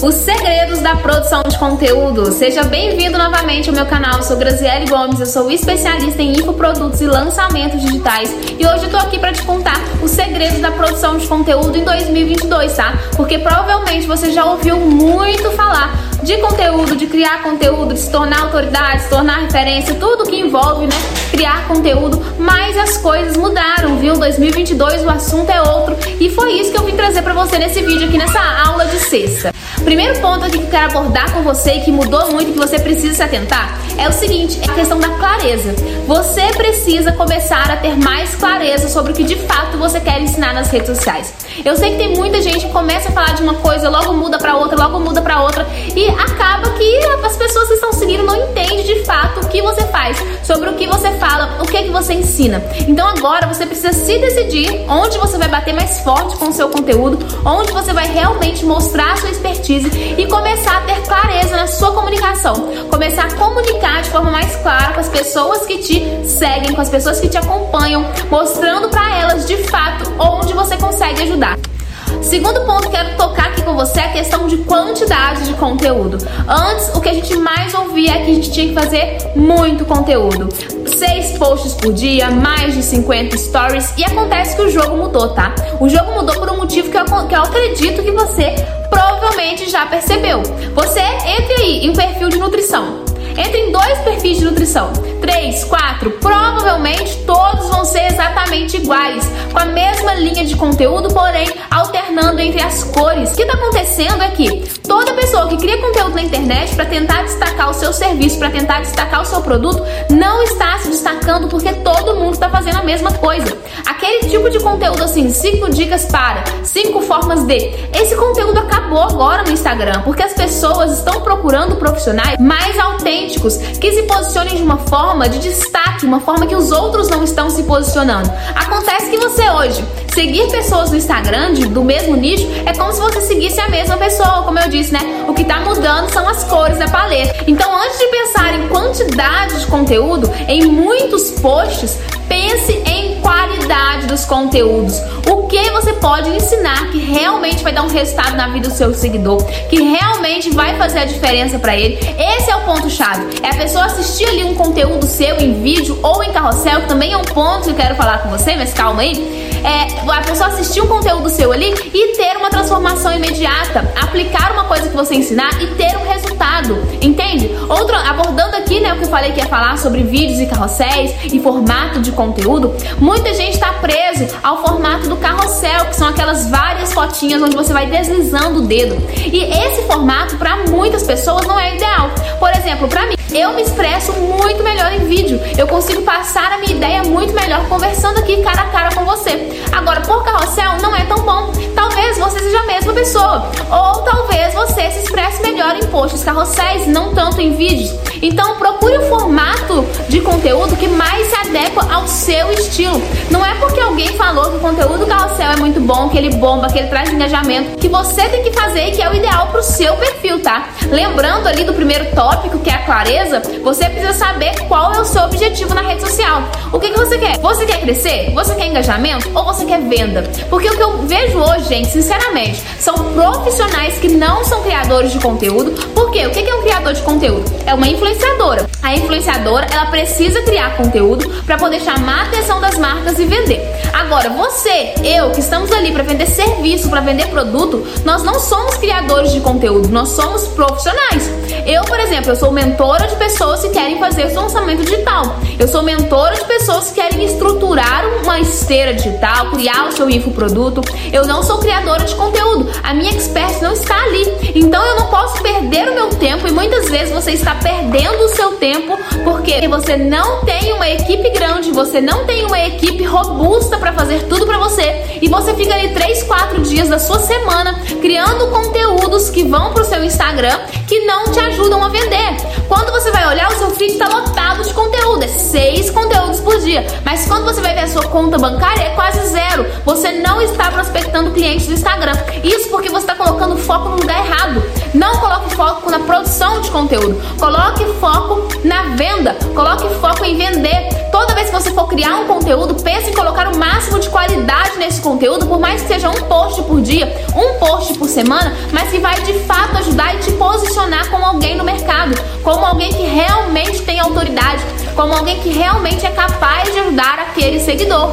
Os segredos da produção de conteúdo. Seja bem-vindo novamente ao meu canal. Eu sou Graziele Gomes, eu sou especialista em infoprodutos e lançamentos digitais. E hoje eu tô aqui para te contar os segredos da produção de conteúdo em 2022, tá? Porque provavelmente você já ouviu muito falar de conteúdo, de criar conteúdo, de se tornar autoridade, se tornar referência, tudo que envolve, né, criar conteúdo, mas as coisas mudaram, viu? 2022 o assunto é outro e foi isso que eu vim trazer para você nesse vídeo aqui nessa aula de sexta. Primeiro ponto aqui que eu quero abordar com você e que mudou muito e que você precisa se atentar é o seguinte, é a questão da clareza. Você precisa começar a ter mais clareza sobre o que de fato você quer ensinar nas redes sociais. Eu sei que tem muita gente que começa a falar de uma coisa, logo muda para outra, logo muda para outra e acaba que as pessoas que estão seguindo não entendem de fato o que você faz, sobre o que você fala, o que é que você ensina. Então agora você precisa se decidir onde você vai bater mais forte com o seu conteúdo, onde você vai realmente mostrar a sua expertise e começar a ter clareza na sua comunicação, começar a comunicar de forma mais clara com as pessoas que te seguem, com as pessoas que te acompanham, mostrando para elas de fato onde você consegue ajudar. Segundo ponto que quero tocar aqui com você é a questão de quantidade de conteúdo. Antes, o que a gente mais ouvia é que a gente tinha que fazer muito conteúdo. Seis posts por dia, mais de 50 stories. E acontece que o jogo mudou, tá? O jogo mudou por um motivo que eu, que eu acredito que você provavelmente já percebeu. Você entre aí em perfil de nutrição. Entre em dois perfis de nutrição. Três, quatro, provavelmente todos vão ser exatamente iguais, com a mesma linha de conteúdo, porém alternando entre as cores. O que está acontecendo é que toda pessoa que cria conteúdo na internet para tentar destacar o seu serviço, para tentar destacar o seu produto, não está se destacando porque todo mundo está fazendo a mesma coisa. Aquele tipo de conteúdo assim, cinco dicas para, cinco formas de. Esse conteúdo acabou agora no Instagram, porque as pessoas estão procurando profissionais mais autênticos que se posicionem de uma forma de destaque, uma forma que os outros não estão se posicionando. Acontece que você hoje seguir pessoas no Instagram de, do mesmo nicho é como se você seguisse a mesma pessoa, como eu disse, né? O que está mudando são as cores da paleta. Então, antes de pensar em quantidade de conteúdo, em muitos posts, pense qualidade dos conteúdos. O que você pode ensinar que realmente vai dar um resultado na vida do seu seguidor, que realmente vai fazer a diferença para ele. Esse é o ponto chave. É a pessoa assistir ali um conteúdo seu em vídeo ou em carrossel, que também é um ponto que eu quero falar com você, mas calma aí é, a pessoa assistir um conteúdo seu ali e ter uma transformação imediata, aplicar uma coisa que você ensinar e ter um resultado, entende? Outro, abordando aqui, né, o que eu falei que ia falar sobre vídeos e carrosséis e formato de conteúdo, muita gente está preso ao formato do carrossel, que são aquelas várias fotinhas onde você vai deslizando o dedo. E esse formato para muitas pessoas não é ideal. Por exemplo, para mim eu me expresso muito melhor em vídeo. Eu consigo passar a minha ideia muito melhor conversando aqui cara a cara com você. Agora, por carrossel não é tão bom. Talvez você seja a mesma pessoa. Ou talvez você se expresse melhor em posts carrosséis, não tanto em vídeos. Então procure o formato de conteúdo que mais se adequa ao seu estilo. Não é porque alguém falou que o conteúdo carrossel é muito bom, que ele bomba, que ele traz engajamento, que você tem que fazer e que é o ideal pro seu perfil, tá? Lembrando ali do primeiro tópico, que é a clareza, você precisa saber qual é o seu objetivo na rede social. O que, que você quer? Você quer crescer? Você quer engajamento? Ou você quer venda? Porque o que eu vejo hoje, gente, sinceramente, são profissionais que não são criadores de conteúdo. Por quê? O que é um criador de conteúdo? É uma influenciadora. A influenciadora, ela precisa criar conteúdo para poder chamar a atenção das marcas e vender. Agora, você, eu, que estamos ali para vender serviço, para vender produto, nós não somos criadores de conteúdo, nós somos profissionais. Eu, exemplo, eu sou mentora de pessoas que querem fazer o seu lançamento digital. Eu sou mentora de pessoas que querem estruturar uma esteira digital, criar o seu infoproduto. Eu não sou criadora de conteúdo. A minha expert não está ali. Então eu não posso perder o meu tempo e muitas vezes você está perdendo o seu tempo porque você não tem uma equipe grande, você não tem uma equipe robusta para fazer tudo para você e você fica ali 3, 4 dias da sua semana criando conteúdos que vão pro seu Instagram que não te ajudam a dia. Mas quando você vai ver a sua conta bancária, é quase zero. Você não está prospectando clientes do Instagram. Isso porque você está colocando foco no lugar errado. Não coloque foco na produção de conteúdo. Coloque foco na venda. Coloque foco em vender. Toda vez que você for criar um conteúdo, pense em colocar o máximo de qualidade nesse conteúdo, por mais que seja um post por dia, um post por semana, mas que vai de fato ajudar e te posicionar como alguém no mercado, como alguém que realmente tem autoridade, como alguém que realmente é capaz de ajudar aquele seguidor.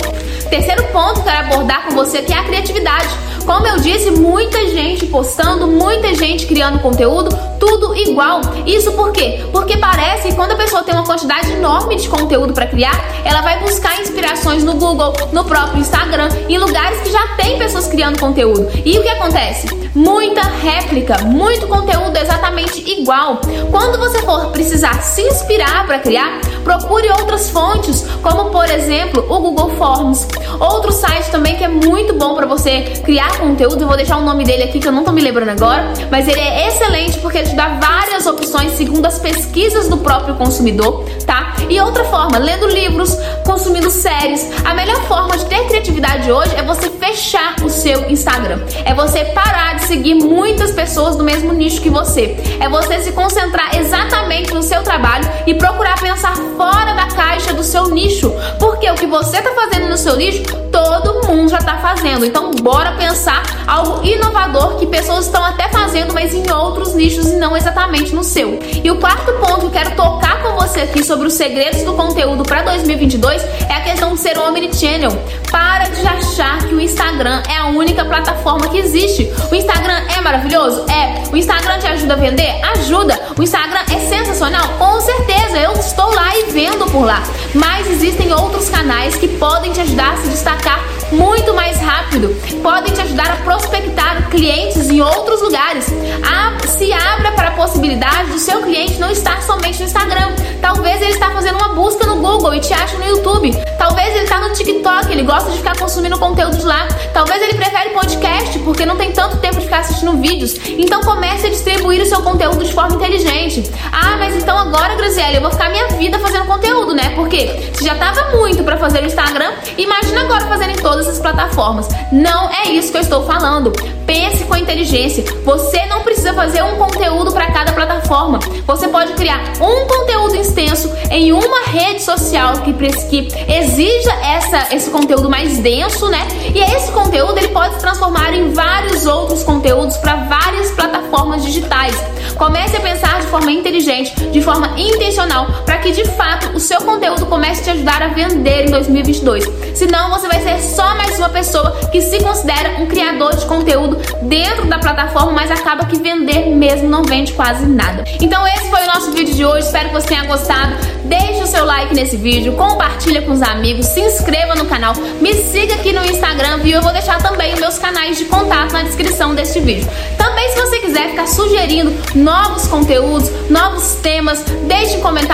Terceiro ponto que eu quero abordar com você que é a criatividade. Como eu disse, muita gente postando, muita gente criando conteúdo, tudo igual. Isso por quê? Porque parece que quando a pessoa tem uma quantidade enorme de conteúdo para criar, ela vai buscar inspirações no Google, no próprio Instagram, em lugares que já tem pessoas criando conteúdo. E o que acontece? Muita réplica, muito conteúdo exatamente igual. Quando você for precisar se inspirar para criar, procure outras fontes, como por exemplo o Google Forms. Outro site também que é muito bom para você criar conteúdo, eu vou deixar o nome dele aqui que eu não tô me lembrando agora, mas ele é excelente porque te dá várias opções segundo as pesquisas do próprio consumidor, tá? E outra forma, lendo livros, consumindo séries. A melhor forma de ter criatividade hoje é você fechar o seu Instagram. É você parar de seguir muitas pessoas do mesmo nicho que você. É você se concentrar exatamente no seu trabalho e procurar pensar fora da caixa do seu nicho. Porque o que você está fazendo no seu nicho, já está fazendo. Então, bora pensar algo inovador que pessoas estão até fazendo, mas em outros nichos e não exatamente no seu. E o quarto ponto que quero tocar com você aqui sobre os segredos do conteúdo para 2022 é a questão de ser omnichannel. Para de achar que o Instagram é a única plataforma que existe. O Instagram é maravilhoso? É. O Instagram te ajuda a vender? Ajuda. O Instagram é sensacional? Com certeza, eu estou lá e vendo por lá. Mas existem outros canais que podem te ajudar a se destacar muito mais rápido, podem te ajudar a prospectar clientes em outros lugares. A, se abra para a possibilidade do seu cliente não estar somente no Instagram. Google e te acha no YouTube. Talvez ele está no TikTok, ele gosta de ficar consumindo conteúdo de lá. Talvez ele prefere podcast porque não tem tanto tempo de ficar assistindo vídeos. Então comece a distribuir o seu conteúdo de forma inteligente. Ah, mas então agora, Graziele, eu vou ficar minha vida fazendo conteúdo, né? Porque se já tava muito para fazer o Instagram, imagina agora fazendo em todas as plataformas. Não é isso que eu estou falando. Pense com inteligência. Você não precisa fazer um conteúdo para cada plataforma. Você pode criar um conteúdo extenso em uma rede social que, que exija essa, esse conteúdo mais denso, né? E esse conteúdo ele pode se transformar em vários outros conteúdos para várias plataformas digitais. Comece a pensar de forma inteligente, de forma intencional, para que de fato o seu conteúdo comece a te ajudar a vender em 2022. Senão você vai ser só mais uma pessoa que se considera um criador de conteúdo dentro da plataforma, mas acaba que vender mesmo não vende quase nada. Então esse foi o nosso vídeo de hoje. Espero que você tenha gostado. Deixe o seu like nesse vídeo, compartilha com os amigos, se inscreva no canal, me siga aqui no Instagram, viu? Eu vou deixar também os meus canais de contato na descrição deste vídeo. Também se você quiser ficar sugerindo novos conteúdos, novos temas, deixe um comentário